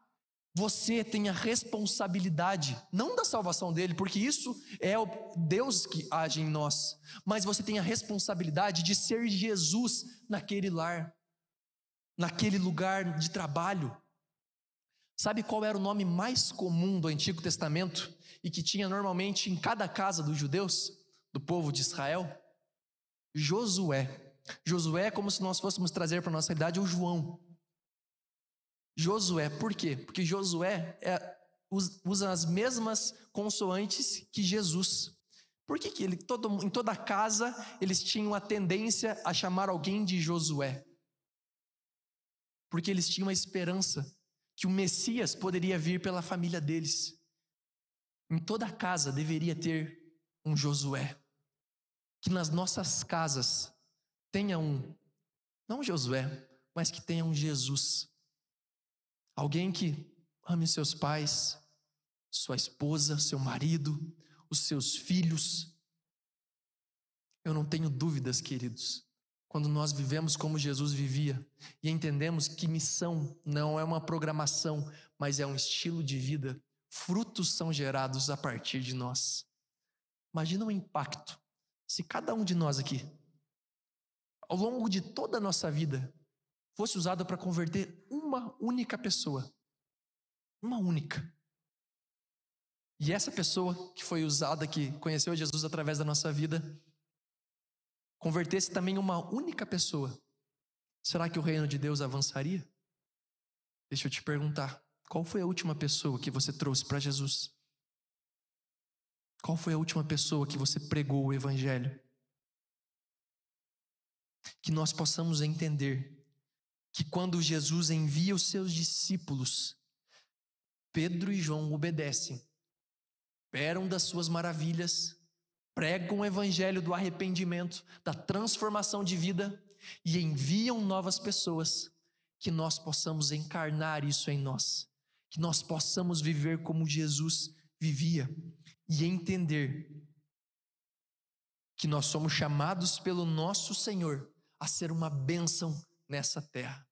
você tem a responsabilidade, não da salvação dele, porque isso é o Deus que age em nós, mas você tem a responsabilidade de ser Jesus naquele lar, naquele lugar de trabalho. Sabe qual era o nome mais comum do Antigo Testamento e que tinha normalmente em cada casa dos judeus, do povo de Israel? Josué. Josué é como se nós fôssemos trazer para a nossa idade o João. Josué, por quê? Porque Josué é, usa as mesmas consoantes que Jesus. Por que, que ele, todo, em toda casa eles tinham a tendência a chamar alguém de Josué? Porque eles tinham a esperança que o Messias poderia vir pela família deles. Em toda casa deveria ter um Josué. Que nas nossas casas tenha um, não Josué, mas que tenha um Jesus Alguém que ame seus pais, sua esposa, seu marido, os seus filhos. Eu não tenho dúvidas, queridos, quando nós vivemos como Jesus vivia e entendemos que missão não é uma programação, mas é um estilo de vida, frutos são gerados a partir de nós. Imagina o impacto se cada um de nós aqui, ao longo de toda a nossa vida, fosse usado para converter uma única pessoa. Uma única. E essa pessoa que foi usada, que conheceu Jesus através da nossa vida, convertesse também uma única pessoa, será que o reino de Deus avançaria? Deixa eu te perguntar, qual foi a última pessoa que você trouxe para Jesus? Qual foi a última pessoa que você pregou o Evangelho? Que nós possamos entender que quando Jesus envia os seus discípulos, Pedro e João obedecem, operam das suas maravilhas, pregam o evangelho do arrependimento, da transformação de vida e enviam novas pessoas, que nós possamos encarnar isso em nós, que nós possamos viver como Jesus vivia e entender que nós somos chamados pelo nosso Senhor a ser uma bênção nessa terra.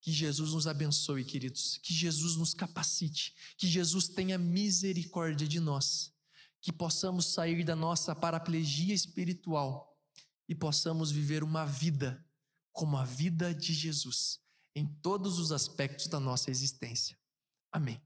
Que Jesus nos abençoe, queridos. Que Jesus nos capacite. Que Jesus tenha misericórdia de nós. Que possamos sair da nossa paraplegia espiritual e possamos viver uma vida como a vida de Jesus em todos os aspectos da nossa existência. Amém.